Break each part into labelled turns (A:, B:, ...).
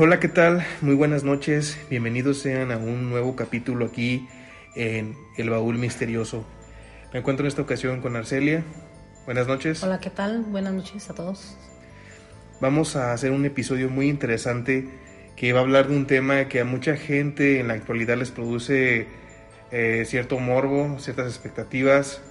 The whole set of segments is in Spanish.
A: Hola, ¿qué tal? Muy buenas noches. Bienvenidos sean a un nuevo capítulo aquí en El Baúl Misterioso. Me encuentro en esta ocasión con Arcelia. Buenas noches.
B: Hola, ¿qué tal? Buenas noches a todos.
A: Vamos a hacer un episodio muy interesante que va a hablar de un tema que a mucha gente en la actualidad les produce eh, cierto morbo, ciertas expectativas.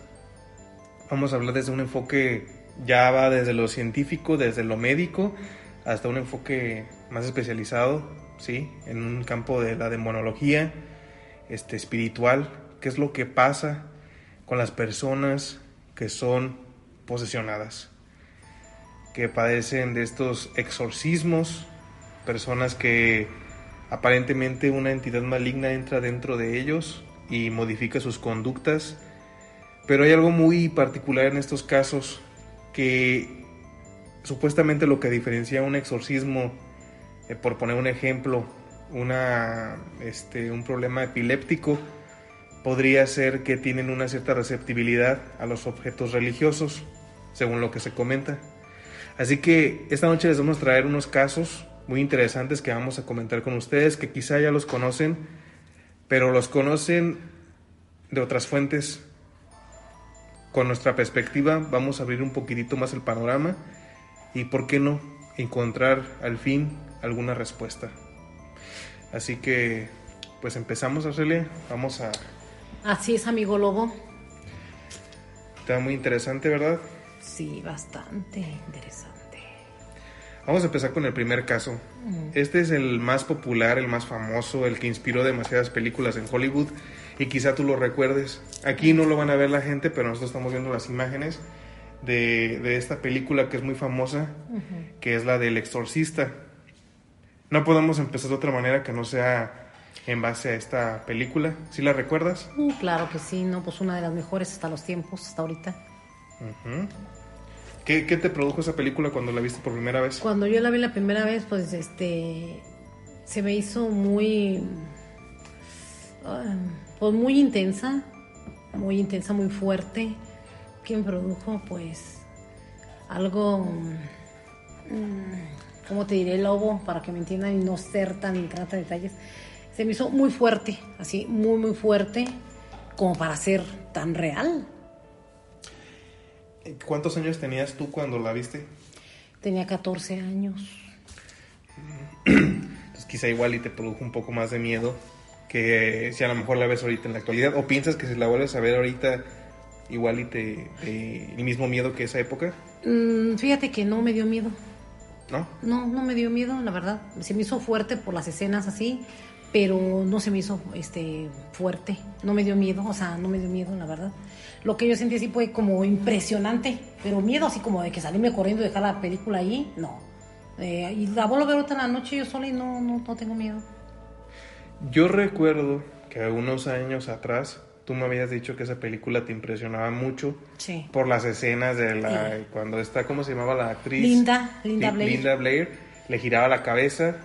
A: Vamos a hablar desde un enfoque ya va desde lo científico, desde lo médico, hasta un enfoque más especializado, ¿sí? En un campo de la demonología, este, espiritual, qué es lo que pasa con las personas que son posesionadas, que padecen de estos exorcismos, personas que aparentemente una entidad maligna entra dentro de ellos y modifica sus conductas, pero hay algo muy particular en estos casos que supuestamente lo que diferencia un exorcismo, eh, por poner un ejemplo, una, este, un problema epiléptico, podría ser que tienen una cierta receptibilidad a los objetos religiosos, según lo que se comenta. Así que esta noche les vamos a traer unos casos muy interesantes que vamos a comentar con ustedes, que quizá ya los conocen, pero los conocen de otras fuentes. Con nuestra perspectiva vamos a abrir un poquitito más el panorama y, ¿por qué no?, encontrar al fin alguna respuesta. Así que, pues empezamos, Arcelia. Vamos a...
B: Así es, amigo Lobo.
A: Está muy interesante, ¿verdad?
B: Sí, bastante interesante.
A: Vamos a empezar con el primer caso. Este es el más popular, el más famoso, el que inspiró demasiadas películas en Hollywood y quizá tú lo recuerdes. Aquí no lo van a ver la gente, pero nosotros estamos viendo las imágenes de, de esta película que es muy famosa, que es la del exorcista. No podemos empezar de otra manera que no sea en base a esta película. ¿Sí la recuerdas?
B: Mm, claro que sí, no, pues una de las mejores hasta los tiempos, hasta ahorita.
A: ¿Qué, ¿Qué te produjo esa película cuando la viste por primera vez?
B: Cuando yo la vi la primera vez, pues este se me hizo muy ah, pues muy intensa, muy intensa, muy fuerte. ¿Quién produjo? Pues algo ¿cómo te diré, lobo? Para que me entiendan y no ser tan entrada en detalles. Se me hizo muy fuerte, así, muy, muy fuerte, como para ser tan real.
A: ¿Cuántos años tenías tú cuando la viste?
B: Tenía 14 años.
A: Entonces quizá igual y te produjo un poco más de miedo que si a lo mejor la ves ahorita en la actualidad o piensas que si la vuelves a ver ahorita igual y te, te- el mismo miedo que esa época,
B: Mm, fíjate que no me dio miedo.
A: ¿No?
B: No, no me dio miedo, la verdad. Se me hizo fuerte por las escenas así, pero no se me hizo este fuerte. No me dio miedo, o sea, no me dio miedo, la verdad. Lo que yo sentí así fue como impresionante, pero miedo así como de que salirme corriendo y dejar la película ahí, no. Eh, y la vuelvo a ver otra en la noche yo sola y no, no, no tengo miedo.
A: Yo recuerdo que unos años atrás tú me habías dicho que esa película te impresionaba mucho
B: Sí.
A: por las escenas de la
B: Sí.
A: cuando está cómo se llamaba la actriz
B: Linda, Linda
A: Li-
B: Blair.
A: Linda Blair le giraba la cabeza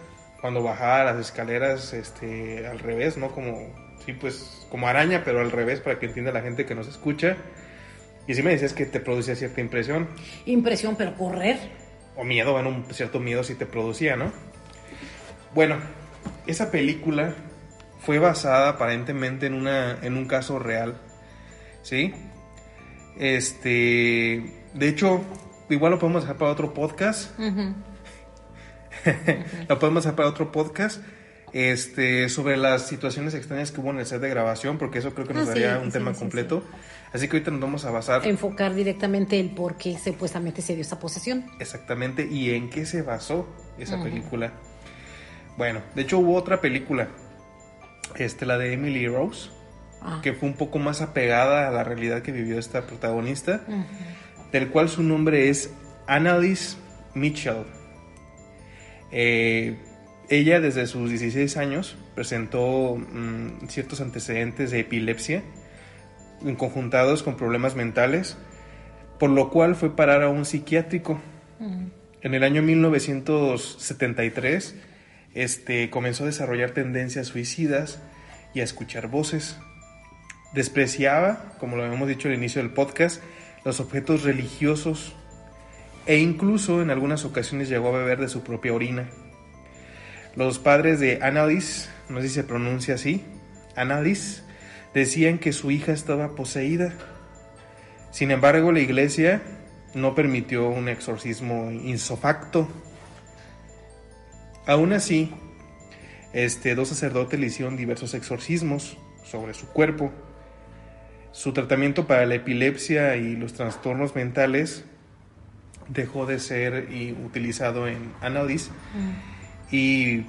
A: cuando bajaba las escaleras este al revés no como sí pues como araña pero al revés para que entienda la gente que nos escucha y sí me decías que te producía cierta impresión
B: Impresión, pero correr.
A: o miedo bueno un cierto miedo sí te producía no bueno esa película fue basada aparentemente en una en un caso real sí este de hecho igual lo podemos dejar para otro podcast
B: Ujú.
A: lo podemos hacer para otro podcast este, sobre las situaciones extrañas que hubo en el set de grabación, porque eso creo que nos
B: Ah, sí,
A: daría un
B: sí,
A: tema
B: sí,
A: completo. Así que ahorita nos vamos a basar
B: Enfocar directamente el por qué supuestamente se dio esta posesión.
A: exactamente y en qué se basó esa película. Bueno, de hecho hubo otra película, este, la de Emily Rose,
B: Ah.
A: que fue un poco más apegada a la realidad que vivió esta protagonista, del cual su nombre es Annalise Mitchell. Eh, ella desde sus 16 años presentó mm, ciertos antecedentes de epilepsia conjuntados con problemas mentales, por lo cual fue parar a un psiquiátrico.
B: Ujú.
A: En el año 1973 este, comenzó a desarrollar tendencias suicidas y a escuchar voces. Despreciaba, como lo habíamos dicho al inicio del podcast, los objetos religiosos e incluso en algunas ocasiones llegó a beber de su propia orina. Los padres de Annalise, no sé si se pronuncia así, Annalise, decían que su hija estaba poseída. Sin embargo, la iglesia no permitió un exorcismo insofacto. Aún así, este, dos sacerdotes le hicieron diversos exorcismos sobre su cuerpo. Su tratamiento para la epilepsia y los trastornos mentales dejó de ser utilizado en Annalise mm. y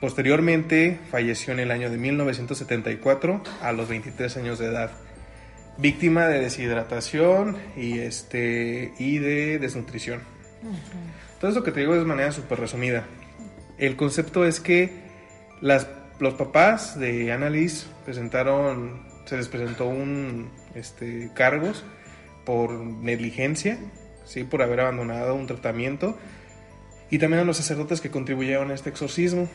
A: posteriormente falleció en el año de 1974 a los 23 años de edad, víctima de deshidratación y, este, y de desnutrición. Todo eso que te digo es de manera súper resumida. El concepto es que las, los papás de Annalise presentaron, se les presentó un este, cargos por negligencia ¿sí? por haber abandonado un tratamiento, y también a los sacerdotes que contribuyeron a este exorcismo.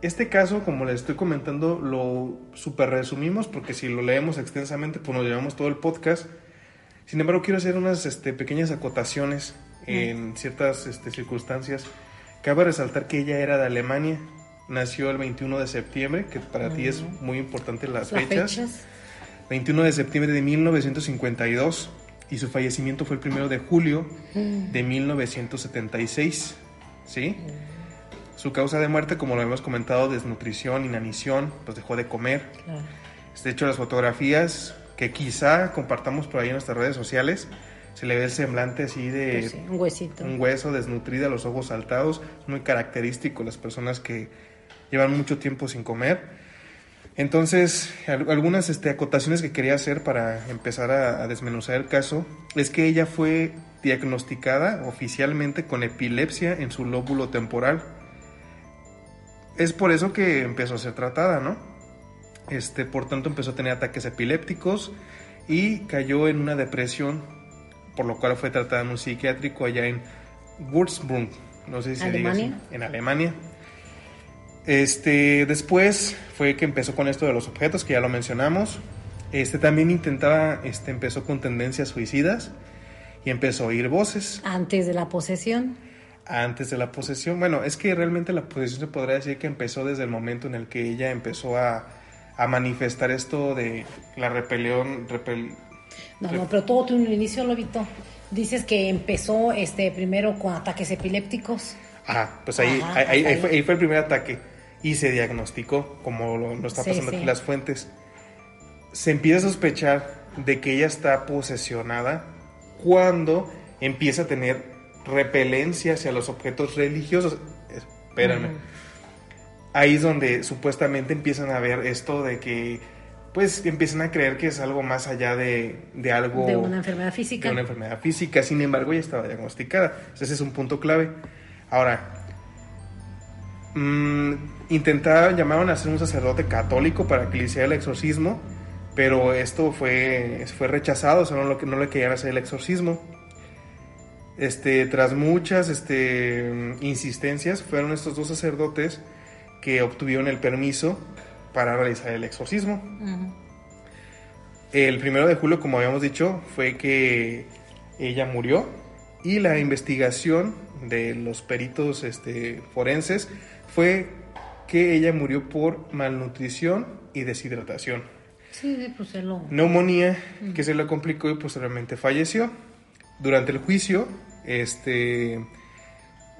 A: Este caso, como les estoy comentando, lo super resumimos porque si lo leemos extensamente, pues nos llevamos todo el podcast. Sin embargo, quiero hacer unas este, pequeñas acotaciones en ciertas este, circunstancias. Cabe resaltar que ella era de Alemania, nació el 21 de septiembre, que para ti es muy importante las, fechas. fechas. 21 de septiembre de 1952 y su fallecimiento fue el primero de julio de 1976. ¿Sí? Su causa de muerte, como lo hemos comentado, desnutrición, inanición, pues dejó de comer. De hecho, las fotografías que quizá compartamos por ahí en nuestras redes sociales, se le ve el semblante así de
B: pues un huesito.
A: Un hueso desnutrida, los ojos saltados, muy característico las personas que llevan mucho tiempo sin comer. Entonces, algunas este, acotaciones que quería hacer para empezar a, desmenuzar el caso es que ella fue diagnosticada oficialmente con epilepsia en su lóbulo temporal. Es por eso que empezó a ser tratada, ¿no? Este, por tanto, empezó a tener ataques epilépticos y cayó en una depresión, por lo cual fue tratada en un psiquiátrico allá en Würzburg, no sé si se diga así, en Alemania. Este, después fue que empezó con esto de los objetos, que ya lo mencionamos. Este también intentaba, este, empezó con tendencias suicidas y empezó a oír voces.
B: Antes de la posesión.
A: Antes de la posesión. Bueno, es que realmente la posesión se podría decir que empezó desde el momento en el que ella empezó a, a manifestar esto de la repelión.
B: no, no, pero todo tiene un inicio, Lobito. Dices que empezó este primero con ataques epilépticos.
A: Ajá, pues ahí, ahí, ahí, fue, ahí, fue, el primer ataque y se diagnosticó, como lo, está pasando aquí las fuentes. Se empieza a sospechar de que ella está posesionada cuando empieza a tener repelencia hacia los objetos religiosos. Espérame. Ahí es donde supuestamente empiezan a ver esto de que pues empiezan a creer que es algo más allá de, de algo...
B: De una enfermedad física.
A: De una enfermedad física, sin embargo ya estaba diagnosticada. Ese es un punto clave. Ahora, mmm, intentaron, llamaron a ser un sacerdote católico para que le hiciera el exorcismo, pero esto fue, fue rechazado, o sea, no, no le querían hacer el exorcismo. Este, tras muchas este, insistencias, fueron estos dos sacerdotes que obtuvieron el permiso para realizar el exorcismo. El primero de julio, como habíamos dicho, fue que ella murió y la investigación de los peritos este, forenses fue que ella murió por malnutrición y deshidratación.
B: Sí, pues se lo...
A: Neumonía, que se le complicó y posteriormente falleció. Durante el juicio, este,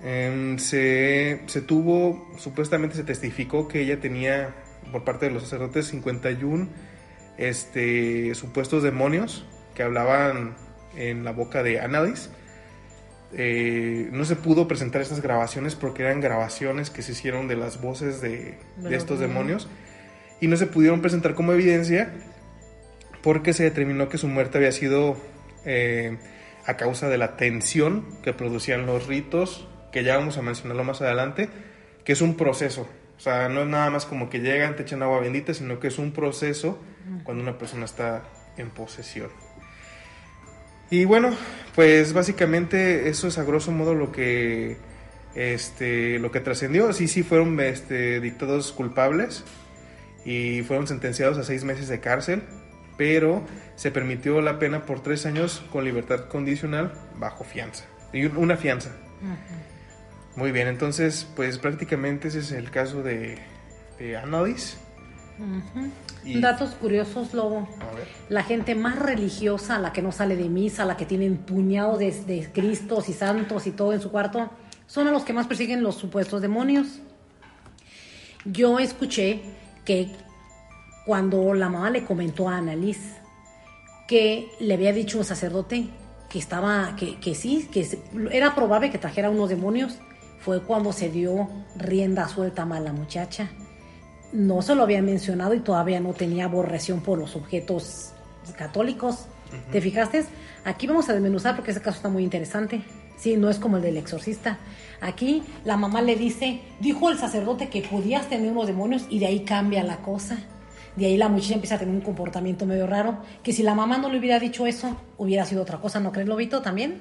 A: em, se, se, tuvo, supuestamente se testificó que ella tenía, por parte de los sacerdotes, 51 este, supuestos demonios que hablaban en la boca de Annalise eh, no se pudo presentar estas grabaciones porque eran grabaciones que se hicieron de las voces de, estos demonios y no se pudieron presentar como evidencia porque se determinó que su muerte había sido eh, a causa de la tensión que producían los ritos, que ya vamos a mencionarlo más adelante, que es un proceso. O sea, no es nada más como que llegan, te echan agua bendita, sino que es un proceso cuando una persona está en posesión. Y bueno, pues básicamente eso es a grosso modo lo que este lo que trascendió. Sí, sí fueron este, dictados culpables y fueron sentenciados a seis meses de cárcel, pero se permitió la pena por tres años con libertad condicional bajo fianza. Y una fianza. Muy bien, entonces, pues prácticamente ese es el caso de, de Annalise. Y-
B: Datos curiosos, Lobo.
A: A ver.
B: La gente más religiosa, la que no sale de misa, la que tiene un puñado de, de cristos y santos y todo en su cuarto, son a los que más persiguen los supuestos demonios. Yo escuché que cuando la mamá le comentó a Annalise que le había dicho un sacerdote que estaba, que, que sí, que era probable que trajera unos demonios, fue cuando se dio rienda suelta a la muchacha no se lo había mencionado y todavía no tenía aborreción por los objetos católicos. ¿Te fijaste? Aquí vamos a desmenuzar porque ese caso está muy interesante. Sí, no es como el del exorcista. Aquí la mamá le dice, dijo el sacerdote que podías tener unos demonios y de ahí cambia la cosa. De ahí la muchacha empieza a tener un comportamiento medio raro, que si la mamá no le hubiera dicho eso, hubiera sido otra cosa, ¿no crees, Lobito? También.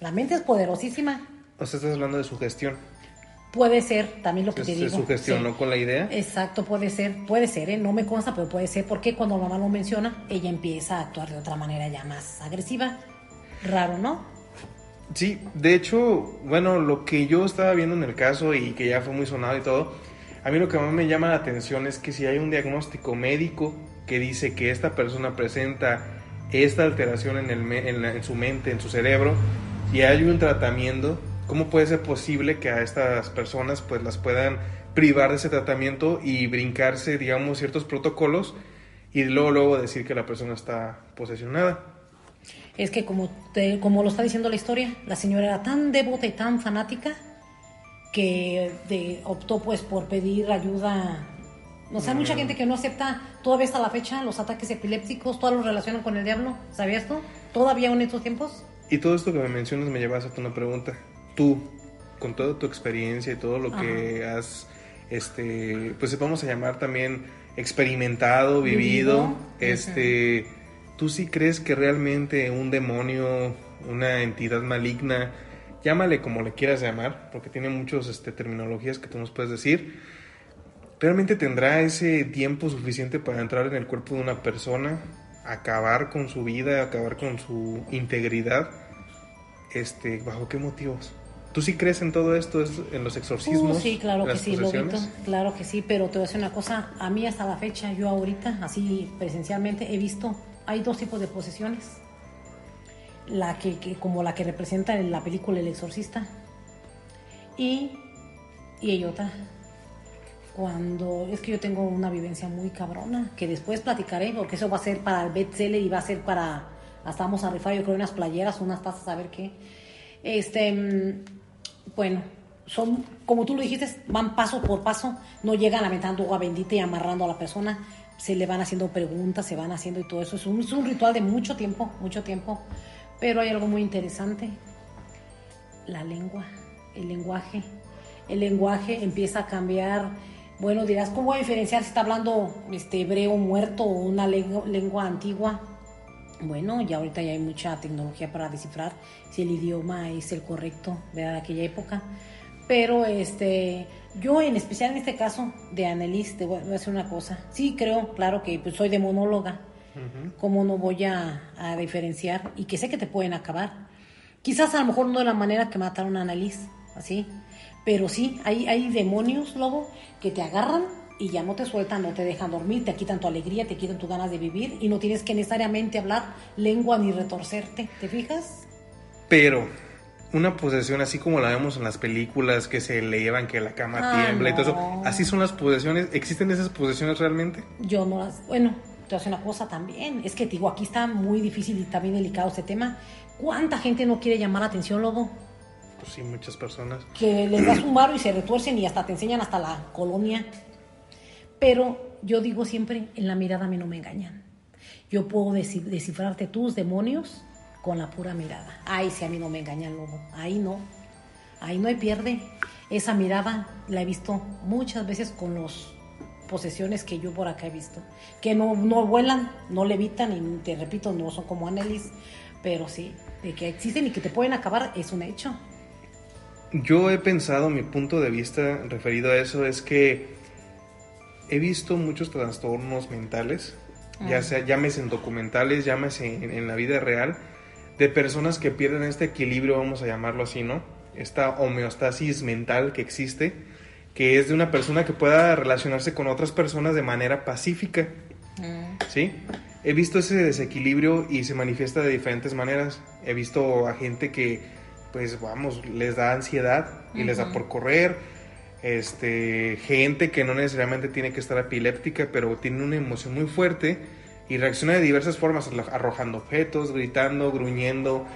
B: La mente es poderosísima.
A: O sea, estás hablando de su gestión.
B: Puede ser, también lo que te digo.
A: su gestión,
B: Sí.
A: ¿no? Con la idea.
B: Exacto, puede ser, puede ser, ¿eh? no me consta, pero puede ser, porque cuando mamá lo menciona, ella empieza a actuar de otra manera ya más agresiva. Raro, ¿no?
A: Sí, de hecho, bueno, lo que yo estaba viendo en el caso y que ya fue muy sonado y todo, a mí lo que más me llama la atención es que si hay un diagnóstico médico que dice que esta persona presenta esta alteración en, el me- en, la- en su mente, en su cerebro, y hay un tratamiento, ¿cómo puede ser posible que a estas personas pues las puedan privar de ese tratamiento y brincarse, digamos, ciertos protocolos y luego, luego decir que la persona está posesionada?
B: Es que como, te- como lo está diciendo la historia, la señora era tan devota y tan fanática que de- optó pues por pedir ayuda. O sea, hay mucha gente que no acepta todavía hasta la fecha los ataques epilépticos, todos los relacionan con el diablo. ¿Sabías tú? ¿Todavía en estos tiempos?
A: Y todo esto que me mencionas me lleva a hacerte una pregunta. Tú, con toda tu experiencia y todo lo que has, este, pues vamos a llamar también experimentado, vivido,
B: Vivido,
A: este, ¿tú sí crees que realmente un demonio, una entidad maligna, llámale como le quieras llamar, porque tiene muchas este, terminologías que tú nos puedes decir, realmente tendrá ese tiempo suficiente para entrar en el cuerpo de una persona, acabar con su vida, acabar con su integridad? Este, ¿bajo qué motivos? ¿Tú sí crees en todo esto, es- en los exorcismos?
B: Uh, sí, claro que sí, Lobito. Claro que sí, pero te voy a decir una cosa. A mí hasta la fecha, yo ahorita, así presencialmente, he visto, hay dos tipos de posesiones. La que, que- como la que representa en la película El Exorcista. Y, y hay otra. Cuando, es que yo tengo una vivencia muy cabrona, que después platicaré, porque eso va a ser para el bestseller y va a ser para, hasta vamos a rifar yo creo unas playeras, unas tazas, a ver qué. Este, mm, bueno, son, como tú lo dijiste, van paso por paso, no llegan aventando agua bendita y amarrando a la persona, se le van haciendo preguntas, se van haciendo y todo eso. Es un, es un ritual de mucho tiempo, mucho tiempo. Pero hay algo muy interesante, la lengua, el lenguaje. El lenguaje empieza a cambiar. Bueno, dirás, ¿cómo voy a diferenciar si está hablando este hebreo muerto o una lengua, lengua antigua? Bueno, ya ahorita ya hay mucha tecnología para descifrar si el idioma es el correcto ¿verdad? de aquella época. Pero este, yo en especial en este caso de Annelise, te voy a decir una cosa. Sí creo, claro que pues, soy demonóloga. ¿Cómo no voy a, a diferenciar? Y que sé que te pueden acabar. Quizás a lo mejor no de la manera que mataron a Annalise, así. Pero sí, hay, hay demonios, lobo, que te agarran y ya no te sueltan, no te dejan dormir, te quitan tu alegría, te quitan tus ganas de vivir y no tienes que necesariamente hablar lengua ni retorcerte. ¿Te fijas?
A: Pero una posesión así como la vemos en las películas que se elevan, que la cama
B: Ah,
A: tiembla y todo eso, así son las posesiones. ¿Existen esas posesiones realmente?
B: Yo no las. Bueno, te decir una cosa también. Es que digo, aquí está muy difícil y también delicado este tema. ¿Cuánta gente no quiere llamar la atención, lobo?
A: Pues sí, muchas personas.
B: que les das un barro y se retuercen y hasta te enseñan hasta la colonia. Pero yo digo siempre, en la mirada a mí no me engañan. Yo puedo descifrarte tus demonios con la pura mirada. Ay, si a mí no me engañan, lobo. Ahí no. Ahí no hay pierde. Esa mirada la he visto muchas veces con los posesiones que yo por acá he visto. Que no, no vuelan, no levitan y te repito, no son como Annelies. Pero sí, de que existen y que te pueden acabar es un hecho.
A: Yo he pensado, mi punto de vista referido a eso es que he visto muchos trastornos mentales, ya
B: Ah.
A: sea llámese en documentales, llámese en, en la vida real, de personas que pierden este equilibrio, vamos a llamarlo así, ¿no? esta homeostasis mental que existe, que es de una persona que pueda relacionarse con otras personas de manera pacífica. Mm. ¿Sí? He visto ese desequilibrio y se manifiesta de diferentes maneras. He visto a gente que, pues vamos, les da ansiedad y les da por correr. Este, gente que no necesariamente tiene que estar epiléptica, pero tiene una emoción muy fuerte y reacciona de diversas formas, arrojando objetos, gritando, gruñendo.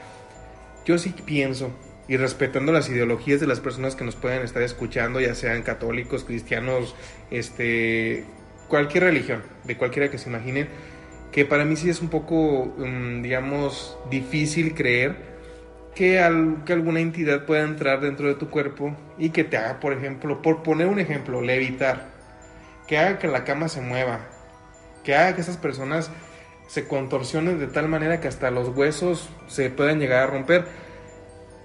A: Yo sí pienso, y respetando las ideologías de las personas que nos pueden estar escuchando, ya sean católicos, cristianos, este, cualquier religión, de cualquiera que se imagine, que para mí sí es un poco, mm, digamos, difícil creer que, que alguna entidad pueda entrar dentro de tu cuerpo y que te haga, por ejemplo, por poner un ejemplo, levitar, que haga que la cama se mueva, que haga que esas personas se contorsionen de tal manera que hasta los huesos se puedan llegar a romper.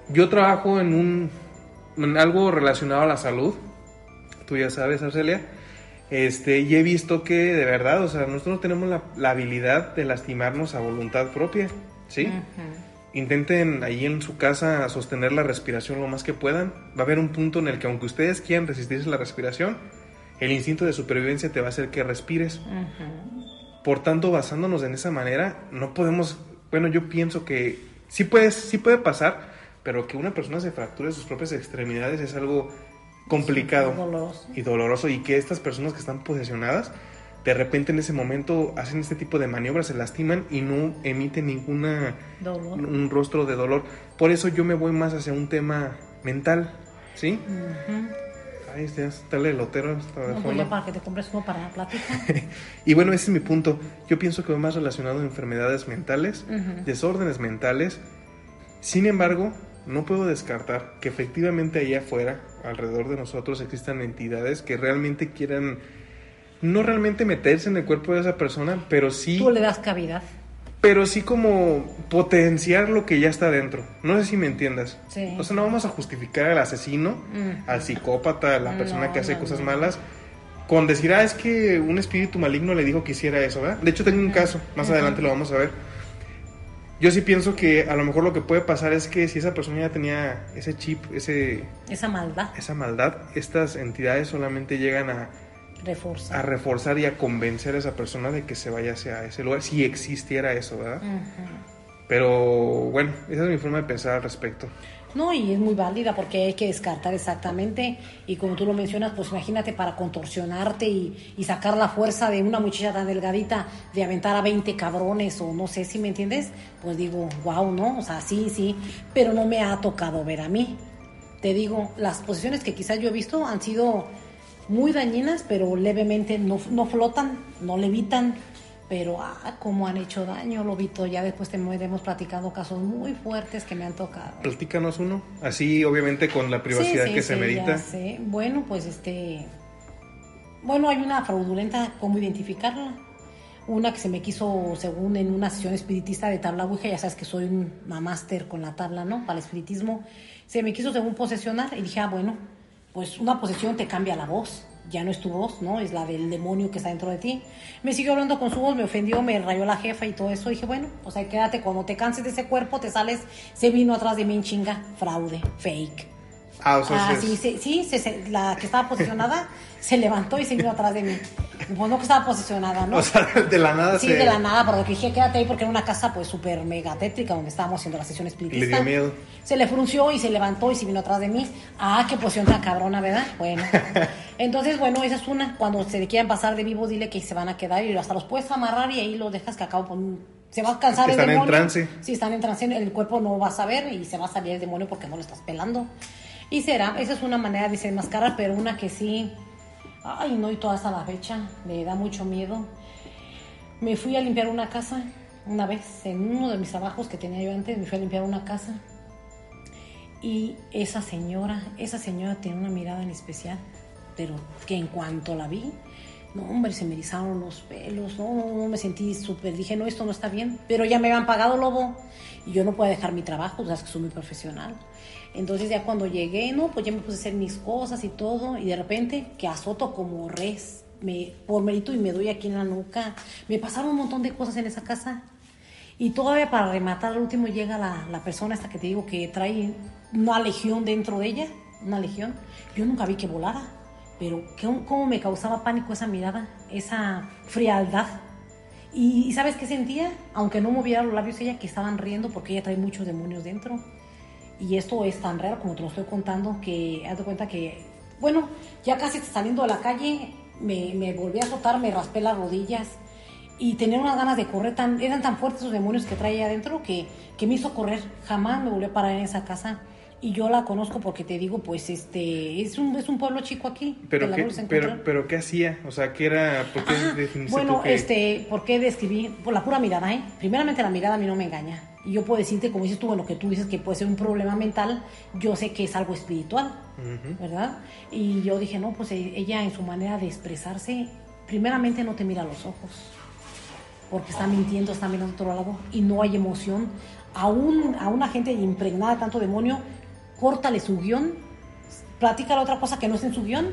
A: Yo trabajo en un algo relacionado a la salud, tú ya sabes, Arcelia, este, y he visto que de verdad, o sea, nosotros no tenemos la, habilidad de lastimarnos a voluntad propia, ¿sí? Intenten ahí en su casa sostener la respiración lo más que puedan. Va a haber un punto en el que aunque ustedes quieran resistirse la respiración, el instinto de supervivencia te va a hacer que respires. Por tanto, basándonos en esa manera, no podemos, bueno, yo pienso que sí, puede, sí puede pasar, pero que una persona se fracture sus propias extremidades es algo complicado y doloroso y que estas personas que están posesionadas de repente en ese momento hacen este tipo de maniobras, se lastiman y no emiten ninguna un rostro de dolor. Por eso yo me voy más hacia un tema mental, ¿sí? Ahí está, está el elotero.
B: Está para que te compres uno para la plática.
A: y bueno, ese es mi punto. Yo pienso que va más relacionado a enfermedades mentales, desórdenes mentales. Sin embargo, no puedo descartar que efectivamente allá afuera, alrededor de nosotros, existan entidades que realmente quieran no realmente meterse en el cuerpo de esa persona, pero sí...
B: Tú le das cavidad.
A: Pero sí como potenciar lo que ya está dentro. No sé si me entiendas. Sí. O sea, no vamos a justificar al asesino, al psicópata, a la persona que hace cosas malas, con decir, ah, es que un espíritu maligno le dijo que hiciera eso, ¿verdad? De hecho, tengo un caso, más adelante lo vamos a ver. Yo sí pienso que a lo mejor lo que puede pasar es que si esa persona ya tenía ese chip, ese...
B: Esa maldad.
A: Esa maldad, estas entidades solamente llegan a a reforzar y a convencer a esa persona de que se vaya hacia ese lugar, si existiera eso, ¿verdad? Pero bueno, esa es mi forma de pensar al respecto.
B: No, y es muy válida porque hay que descartar exactamente. Y como tú lo mencionas, pues imagínate para contorsionarte y, y, sacar la fuerza de una muchacha tan delgadita de aventar a 20 cabrones o no sé si me entiendes. Pues digo, wow, ¿no? O sea, sí, sí. Pero no me ha tocado ver a mí. Te digo, las posiciones que quizás yo he visto han sido muy dañinas, pero levemente no, no flotan, no levitan, pero ah, como han hecho daño, Lobito. Ya después te hemos platicado casos muy fuertes que me han tocado.
A: Platícanos uno, así obviamente con la privacidad que se medita.
B: Bueno, pues este. Bueno, hay una fraudulenta, ¿cómo identificarla? Una que se me quiso, según en una sesión espiritista de tabla Ouija, ya sabes que soy un máster con la tabla, ¿no? Para el espiritismo. Se me quiso, según posesionar, y dije, ah, bueno, pues una posesión te cambia la voz, ya no es tu voz, ¿no? Es la del demonio que está dentro de ti. Me siguió hablando con su voz, me ofendió, me rayó la jefa y todo eso. Dije, bueno, pues ahí quédate, cuando te canses de ese cuerpo, te sales, se vino atrás de mí en chinga, fraude, fake.
A: Ah, o sea,
B: ah, sí, sí, sí, la que estaba posicionada se levantó y se vino atrás de mí. Pues no que estaba posicionada, ¿no?
A: O sea, de la nada
B: Sí, de la nada, porque dije, quédate ahí porque era una casa pues súper mega tétrica donde estábamos haciendo la sesión espiritista.
A: Le dio miedo.
B: Se le frunció y se levantó y se vino atrás de mí. Ah, qué posición tan cabrona, ¿verdad? Bueno. Entonces, bueno, esa es una. Cuando se quieran pasar de vivo, dile que se van a quedar y hasta los puedes amarrar y ahí los dejas que acabo con se va a cansar
A: el
B: demonio.
A: Están en trance.
B: Sí, están en trance, el cuerpo no va a saber y se va a salir el demonio porque no lo estás pelando. Y será, esa es una manera de desenmascarar, pero una que sí, ay no, y toda hasta la fecha, me da mucho miedo. Me fui a limpiar una casa, una vez, en uno de mis trabajos que tenía yo antes, me fui a limpiar una casa. Y esa señora, esa señora tiene una mirada en especial, pero que en cuanto la vi, no, hombre, se me erizaron los pelos, no, no, me sentí súper, dije, no, esto no está bien, pero ya me habían pagado, lobo, y yo no puedo dejar mi trabajo, o sea, es que soy muy profesional. Entonces ya cuando llegué, no, pues ya me puse a hacer mis cosas y todo, y de repente que azoto como res, me, por mérito y me doy aquí en la nuca. Me pasaron un montón de cosas en esa casa. Y todavía para rematar, al último llega la, la persona esta que te digo que trae una legión dentro de ella, una legión. Yo nunca vi que volara, pero ¿cómo, cómo me causaba pánico esa mirada, esa frialdad? Y, ¿sabes qué sentía? Aunque no moviera los labios ella, que estaban riendo porque ella trae muchos demonios dentro. Y esto es tan real como te lo estoy contando que haz de cuenta que, bueno, ya casi saliendo de la calle, me, me volví a azotar, me raspé las rodillas y tenía unas ganas de correr, tan, eran tan fuertes los demonios que traía adentro que, que me hizo correr. Jamás me volví a parar en esa casa. Y yo la conozco porque te digo, pues este es un, es un pueblo chico aquí.
A: Pero, qué, pero, pero ¿qué hacía? O sea, ¿qué era? ¿Por qué
B: Ah, bueno,
A: que-
B: este, ¿por qué describí? Por la pura mirada, ¿eh? Primeramente la mirada a mí no me engaña. Y yo puedo decirte, como dices tú, bueno, que tú dices que puede ser un problema mental, yo sé que es algo espiritual. ¿verdad? Y yo dije, no, pues e- ella en su manera de expresarse, primeramente no te mira a los ojos, porque está mintiendo, está mirando a otro lado y no hay emoción. A, un, a una gente impregnada de tanto demonio, córtale su guion, platica la otra cosa que no es en su guion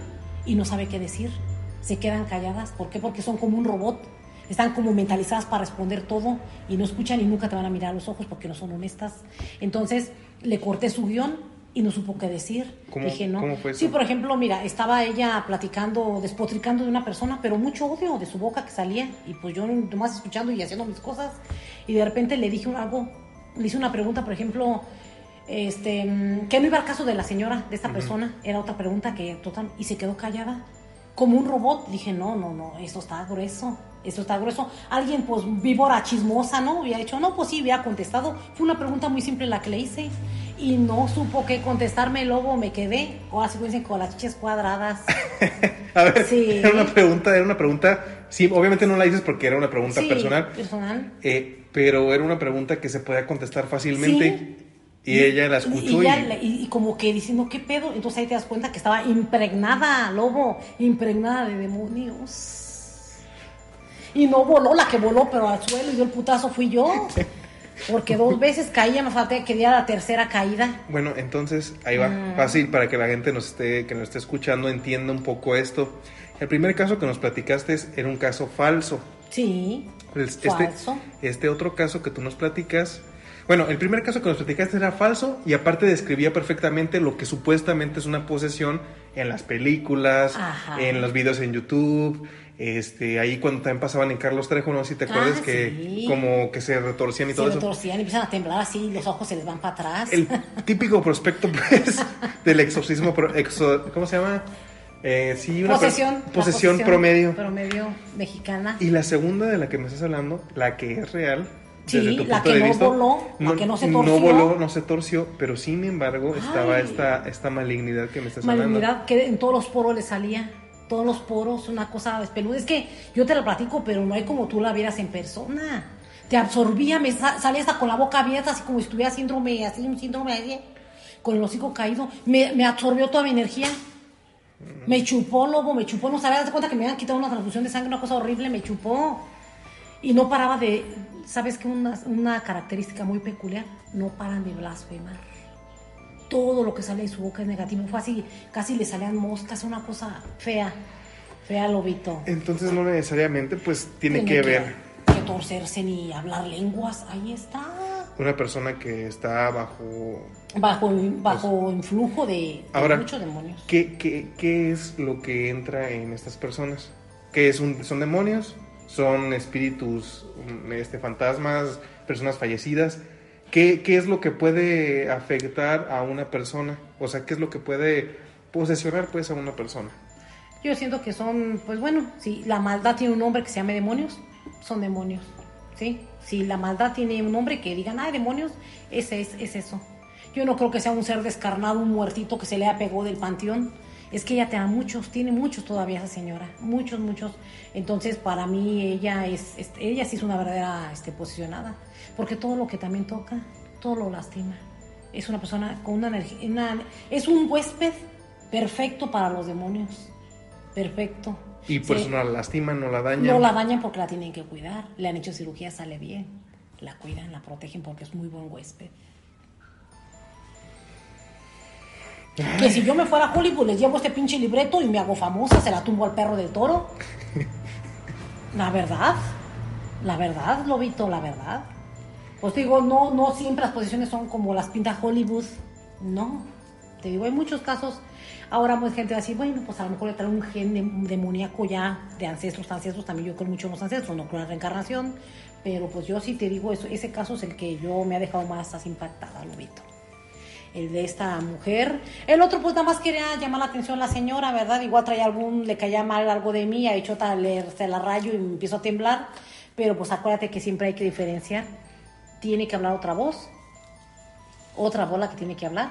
B: y no sabe qué decir. Se quedan calladas. ¿Por qué? Porque son como un robot. Están como mentalizadas para responder todo y no escuchan y nunca te van a mirar a los ojos porque no son honestas. Entonces le corté su guion y no supo qué decir.
A: ¿Cómo-
B: Dije, no.
A: cómo fue eso?
B: Sí, por ejemplo, mira, estaba ella platicando, despotricando de una persona, pero mucho odio de su boca que salía. Y pues yo nomás escuchando y haciendo mis cosas. Y de repente le dije algo, le hice una pregunta, por ejemplo, este, mm, que no iba al caso de la señora, de esta persona, era otra pregunta que total, y se quedó callada, como un robot. Dije, no, no, no, esto está grueso, esto está grueso. Alguien, pues, víbora chismosa, ¿no? Había dicho, no, pues sí, había contestado. Fue una pregunta muy simple la que le hice, y no supo qué contestarme, luego me quedé, o así dicen, con las chiches cuadradas.
A: A ver,
B: Sí.
A: era una pregunta, era una pregunta, sí, obviamente no la dices porque era una pregunta
B: Sí,
A: personal,
B: personal.
A: eh, pero era una pregunta que se podía contestar fácilmente.
B: Sí.
A: Y ella la escuchó
B: y,
A: y,
B: ya le- y- y como que diciendo, ¿qué pedo? Entonces ahí te das cuenta que estaba impregnada, lobo, impregnada de demonios. Y no voló la que voló, pero al suelo y dio el putazo fui yo. Porque dos veces caía, me falté que diera la tercera caída.
A: Bueno, entonces ahí va,
B: Mm.
A: fácil para que la gente nos esté, que nos esté escuchando entienda un poco esto. El primer caso que nos platicaste es- era un caso falso.
B: Sí,
A: Este,
B: falso.
A: este otro caso que tú nos platicas, bueno, el primer caso que nos platicaste era falso y aparte describía perfectamente lo que supuestamente es una posesión en las películas,
B: Ajá.
A: en los videos en YouTube, este, ahí cuando también pasaban en Carlos Trejo, no sé si te acuerdas
B: Ah,
A: que
B: sí.
A: como que se retorcían y
B: Se
A: todo eso.
B: retorcían y empiezan a temblar así, los ojos se les van para atrás.
A: El típico prospecto, pues, del exorcismo, pro- exo- ¿cómo se llama? Eh, sí, una
B: posesión
A: promedio.
B: Promedio mexicana.
A: Y la segunda de la que me estás hablando, la que es real,
B: Sí,
A: desde tu
B: la
A: punto
B: que
A: de
B: no
A: vista,
B: voló, la que no se
A: No
B: torció.
A: voló, no se torció, pero sin embargo estaba esta, esta malignidad que me estás hablando.
B: Malignidad que en todos los poros le salía. Todos los poros, una cosa espeluda. Es que yo te la platico, pero no hay como tú la vieras en persona. Te absorbía, me sa- salía hasta con la boca abierta, así como si tuviera síndrome, así un síndrome así, con el hocico caído. Me, me absorbió toda mi energía. Me chupó, lobo, me chupó. No sabía, das cuenta que me habían quitado una transfusión de sangre, una cosa horrible, me chupó. Y no paraba de. ¿Sabes qué? Una, una característica muy peculiar. No paran de blasfemar todo lo que sale de su boca es negativo. Fue así, casi le salían moscas, una cosa fea, fea lobito.
A: Entonces no necesariamente pues tiene, que ver
B: que torcerse ni hablar lenguas, ahí está.
A: una persona que está bajo...
B: Bajo, bajo influjo de, de
A: Ahora,
B: muchos demonios.
A: ¿qué, qué, qué es lo que entra en estas personas? ¿Qué es un, son demonios? ¿Son espíritus, um, este, fantasmas, personas fallecidas? ¿Qué, ¿Qué es lo que puede afectar a una persona? O sea, ¿qué es lo que puede posesionar pues a una persona?
B: Yo siento que son, pues bueno, si la maldad tiene un nombre que se llame demonios, son demonios, ¿sí? Si la maldad tiene un nombre que digan, ay, demonios, ese es, es eso. Yo no creo que sea un ser descarnado, un muertito que se le apegó del panteón. Es que ella te da muchos, tiene muchos todavía esa señora, muchos, muchos. Entonces, para mí, ella es, es- ella sí es una verdadera este, posicionada, porque todo lo que también toca, todo lo lastima. Es una persona con una energía, una- es un huésped perfecto para los demonios, perfecto.
A: Y
B: Sí.
A: eso no la lastiman, no la dañan.
B: No la dañan porque la tienen que cuidar. Le han hecho cirugía, sale bien. La cuidan, la protegen porque es muy buen huésped. Que si yo me fuera a Hollywood, les llevo este pinche libreto y me hago famosa, se la tumbo al perro del toro. La verdad, la verdad, Lobito, la verdad. Pues te digo, no, no siempre las posiciones son como las pinta Hollywood, no. Te digo, hay muchos casos. Ahora mucha gente va a decir, bueno, pues a lo mejor le trae un gen de- demoníaco ya de ancestros, ancestros, también yo creo mucho en los ancestros, no creo en la reencarnación, pero pues yo sí te digo, eso, ese caso es el que yo me ha dejado más impactada, Lobito. El de esta mujer. El otro, pues nada más quería llamar la atención la señora, ¿verdad? Igual traía algún, le caía mal algo de mí, ha hecho tal, se la rayo y me empiezo a temblar, pero pues acuérdate que siempre hay que diferenciar. Tiene que hablar otra voz, otra voz la que tiene que hablar,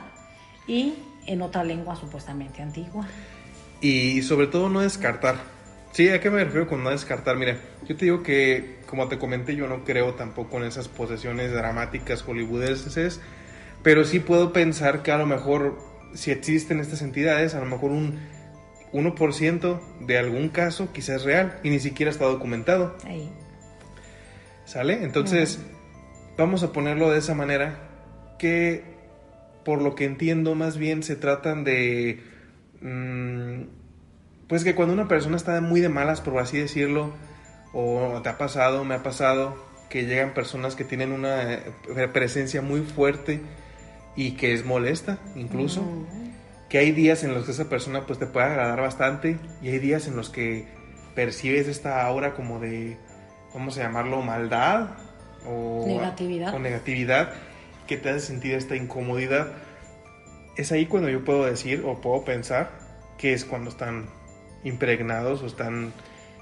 B: y en otra lengua supuestamente antigua.
A: Y sobre todo no descartar. Sí, ¿a qué me refiero con no descartar? Mira, yo te digo que, como te comenté, yo no creo tampoco en esas posesiones dramáticas hollywoodenses, pero sí puedo pensar que a lo mejor, si existen estas entidades, a lo mejor un 1% de algún caso quizás es real y ni siquiera está documentado.
B: Ahí.
A: ¿Sale? Entonces, vamos a ponerlo de esa manera, que por lo que entiendo más bien se tratan de... mm, pues que cuando una persona está muy de malas, por así decirlo, o te ha pasado, me ha pasado, que llegan personas que tienen una eh, presencia muy fuerte y que es molesta incluso, que hay días en los que esa persona pues te puede agradar bastante y hay días en los que percibes esta aura como de, vamos a llamarlo, maldad o
B: Negatividad.
A: o negatividad que te hace sentir esta incomodidad. Es ahí cuando yo puedo decir o puedo pensar que es cuando están impregnados o están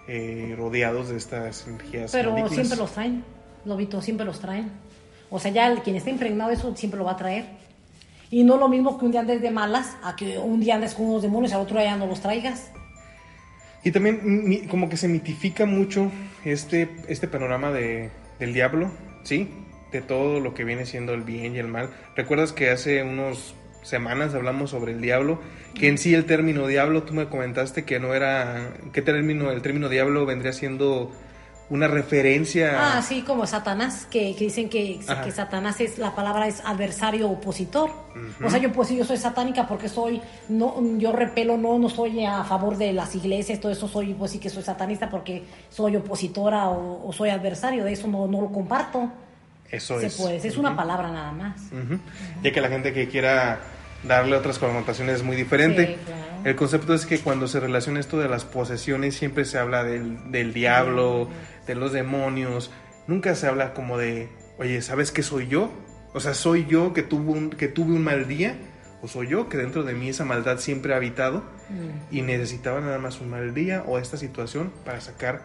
A: eh, rodeados de estas energías.
B: Pero
A: malignas.
B: siempre los traen, Lobito, siempre los traen. O sea, ya el, quien está impregnado de eso siempre lo va a traer. Y no lo mismo que un día andes de malas, a que un día andes con unos demonios y al otro día no los traigas.
A: Y también como que se mitifica mucho este, este panorama de, del diablo, ¿sí? De todo lo que viene siendo el bien y el mal. ¿Recuerdas que hace unos semanas hablamos sobre el diablo? Que en sí el término diablo, tú me comentaste que no era... ¿Qué término? El término diablo vendría siendo una referencia...
B: Ah, sí, como Satanás, que, que dicen que, que Satanás es, la palabra es adversario opositor. O sea, yo pues sí, yo soy satánica porque soy, no, yo repelo, no, no soy a favor de las iglesias, todo eso soy, pues sí que soy satanista porque soy opositora o, o soy adversario, de eso no, no lo comparto.
A: Eso
B: Se
A: es.
B: puede, es una palabra nada más.
A: Ya que la gente que quiera darle otras connotaciones es muy diferente.
B: Sí, claro.
A: El concepto es que cuando se relaciona esto de las posesiones siempre se habla del, del diablo, de los demonios. Nunca se habla como de, oye, ¿sabes qué soy yo? O sea, ¿soy yo que, tuvo un, que tuve un mal día? ¿O soy yo que dentro de mí esa maldad siempre ha habitado y necesitaba nada más un mal día o esta situación para sacar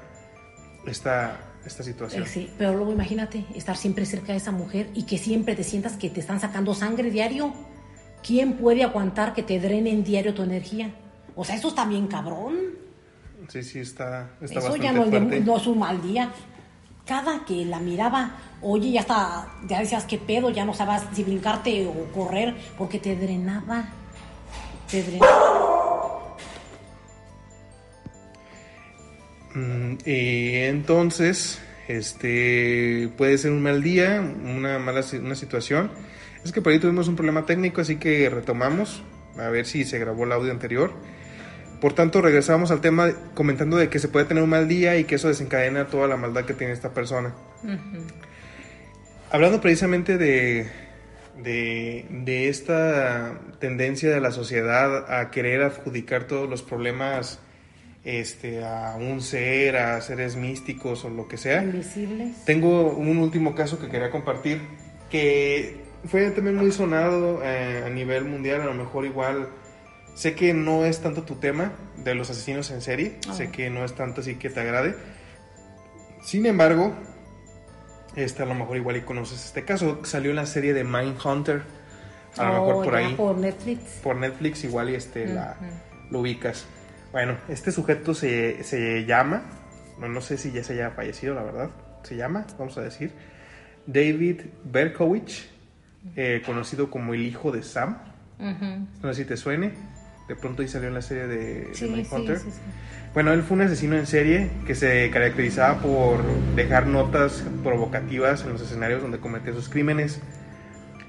A: esta, esta situación?
B: Eh, Sí, pero luego imagínate estar siempre cerca de esa mujer y que siempre te sientas que te están sacando sangre diario. ¿Quién puede aguantar que te drenen diario tu energía? O sea, eso está bien cabrón.
A: Sí, sí, está, está
B: Eso
A: bastante
B: ya no,
A: fuerte.
B: no es un mal día. Cada que la miraba, oye, ya está, ya decías qué pedo, ya no sabías si brincarte o correr, porque te drenaba. Te drenaba.
A: Mm, y entonces, este puede ser un mal día, una mala una situación. Es que por ahí tuvimos un problema técnico, así que retomamos a ver si se grabó el audio anterior. Por tanto, regresamos al tema comentando de que se puede tener un mal día y que eso desencadena toda la maldad que tiene esta persona. Hablando precisamente de, de, de esta tendencia de la sociedad a querer adjudicar todos los problemas este, a un ser, a seres místicos o lo que sea.
B: Invisibles.
A: Tengo un último caso que quería compartir que fue también muy sonado eh, a nivel mundial, a lo mejor igual. Sé que no es tanto tu tema de los asesinos en serie,
B: Ah.
A: sé que no es tanto así que te agrade. Sin embargo, este a lo mejor igual y conoces este caso. Salió en la serie de Mindhunter, a lo
B: Oh,
A: mejor por
B: ya
A: ahí
B: Por Netflix.
A: por Netflix igual y este la, lo ubicas. Bueno, este sujeto se, se llama, no, no sé si ya se haya fallecido, la verdad, se llama, vamos a decir, David Berkowitz, eh, conocido como el hijo de Sam.
B: Ujú.
A: No sé si te suene, de pronto ahí salió en la serie de, de
B: Sí,
A: Mindhunter.
B: sí, sí.
A: Bueno, él fue un asesino en serie que se caracterizaba por dejar notas provocativas en los escenarios donde cometía sus crímenes.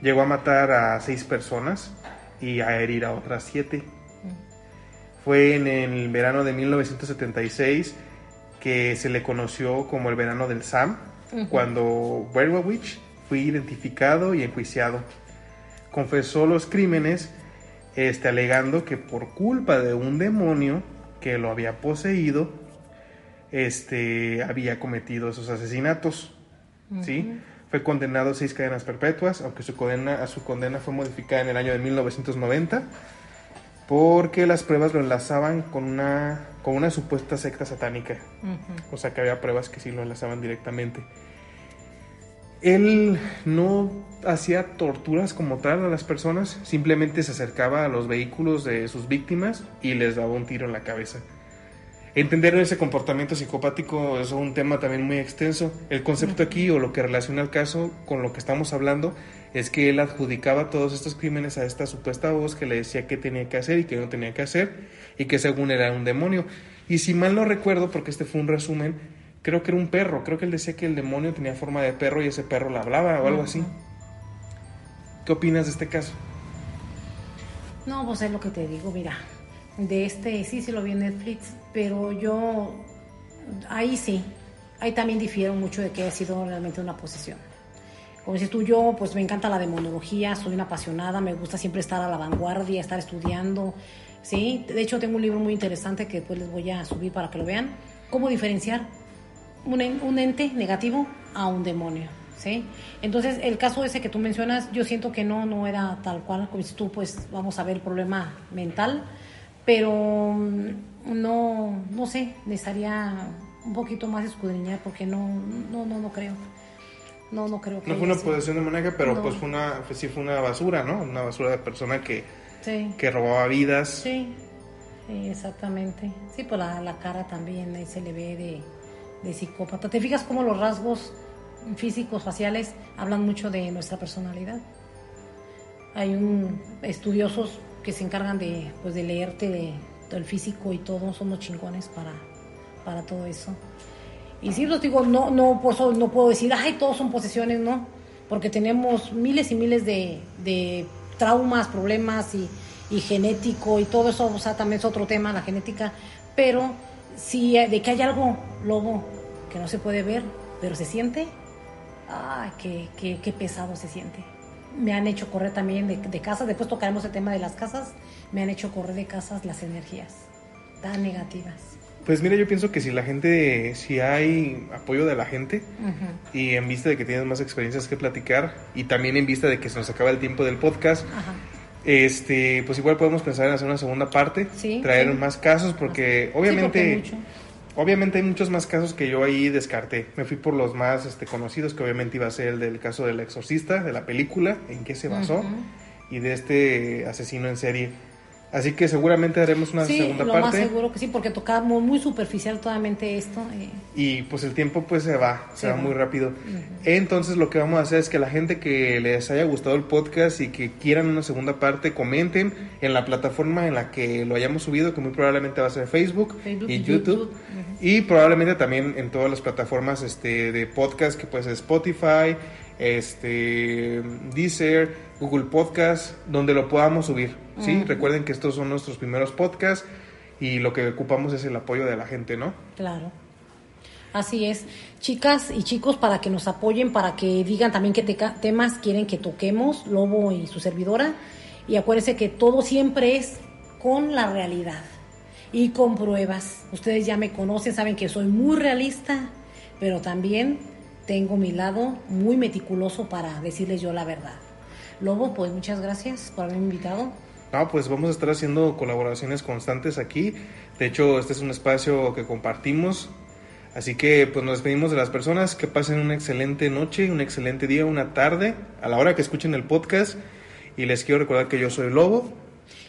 A: Llegó a matar a seis personas y a herir a otras siete. Fue en el verano de 1976 que se le conoció como el verano del Sam, cuando Berkowitz fue identificado y enjuiciado. Confesó los crímenes, este, alegando que por culpa de un demonio que lo había poseído, este, había cometido esos asesinatos. ¿sí? Fue condenado a seis cadenas perpetuas, aunque su condena, su condena fue modificada en el año de 1990 porque las pruebas lo enlazaban con una, con una supuesta secta satánica. O sea que había pruebas que sí lo enlazaban directamente. Él no hacía torturas como tal a las personas, simplemente se acercaba a los vehículos de sus víctimas y les daba un tiro en la cabeza. Entender ese comportamiento psicopático es un tema también muy extenso. El concepto aquí o lo que relaciona el caso con lo que estamos hablando es que él adjudicaba todos estos crímenes a esta supuesta voz que le decía qué tenía que hacer y qué no tenía que hacer y que según era un demonio. Y si mal no recuerdo, porque este fue un resumen, creo que era un perro, creo que él decía que el demonio tenía forma de perro y ese perro le hablaba o algo así. ¿Qué opinas de este caso?
B: No, pues es lo que te digo, mira, de este sí se lo vi en Netflix, pero yo ahí sí, ahí también difiero mucho de que haya sido realmente una posesión. Como dices tú, yo pues me encanta la demonología, soy una apasionada, me gusta siempre estar a la vanguardia, estar estudiando, ¿sí? De hecho tengo un libro muy interesante que después les voy a subir para que lo vean, cómo diferenciar un, un ente negativo a un demonio, ¿sí? Entonces el caso ese que tú mencionas, yo siento que no, no era tal cual, como dices tú, pues vamos a ver el problema mental, pero mm, no, no sé, necesitaría un poquito más escudriñar porque no, no, no, no creo. No, no creo que.
A: No fue una posesión demoníaca, pero pues fue una, sí fue una basura, ¿no? Una basura de persona que, que robaba vidas.
B: Sí, exactamente. Sí, pues la, la, cara también ahí se le ve de, de psicópata. ¿Te fijas cómo los rasgos físicos, faciales, hablan mucho de nuestra personalidad? Hay un estudiosos que se encargan de, pues, de leerte de, el físico y todo, somos chingones para, para todo eso. Y sí, los digo, no, no, por eso no puedo decir, ay, todos son posesiones, no, porque tenemos miles y miles de, de traumas, problemas y, y, genético y todo eso, o sea, también es otro tema, la genética, pero si de que hay algo, lobo, que no se puede ver, pero se siente, ay, qué, qué, qué pesado se siente. Me han hecho correr también de, de casas, después tocaremos el tema de las casas, me han hecho correr de casas las energías tan negativas.
A: Pues mira, yo pienso que si la gente, si hay apoyo de la gente y en vista de que tienes más experiencias que platicar y también en vista de que se nos acaba el tiempo del podcast, este, pues igual podemos pensar en hacer una segunda parte, traer más casos porque obviamente, obviamente hay muchos más casos que yo ahí descarté. Me fui por los más este, conocidos, que obviamente iba a ser el del caso del exorcista, de la película, en qué se basó, y de este asesino en serie. Así que seguramente haremos una segunda
B: lo
A: parte.
B: más seguro que sí, porque tocamos muy superficial totalmente esto. Eh.
A: Y pues el tiempo pues se va, se, va, muy rápido. Entonces lo que vamos a hacer es que la gente que les haya gustado el podcast y que quieran una segunda parte, comenten en la plataforma en la que lo hayamos subido, que muy probablemente va a ser Facebook, y YouTube. Y probablemente también en todas las plataformas este, de podcast, que puede ser Spotify, este, Deezer, Google Podcast, donde lo podamos subir. ¿sí? Recuerden que estos son nuestros primeros podcasts y lo que ocupamos es el apoyo de la gente, ¿no?
B: Claro. Así es. Chicas y chicos, para que nos apoyen, para que digan también qué temas quieren que toquemos, Lobo y su servidora. Y acuérdense que todo siempre es con la realidad y con pruebas. Ustedes ya me conocen, saben que soy muy realista, pero también tengo mi lado muy meticuloso para decirles yo la verdad. Lobo, pues muchas gracias por haberme invitado.
A: No, pues vamos a estar haciendo colaboraciones constantes aquí. De hecho, este es un espacio que compartimos. Así que pues nos despedimos de las personas. Que pasen una excelente noche, un excelente día, una tarde, a la hora que escuchen el podcast. Y les quiero recordar que yo soy Lobo.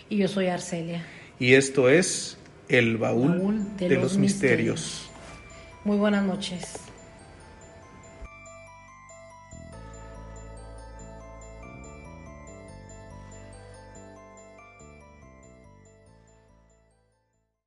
B: Y yo soy Arcelia.
A: Y esto es El Baúl, de, los, misterios.
B: Muy buenas noches.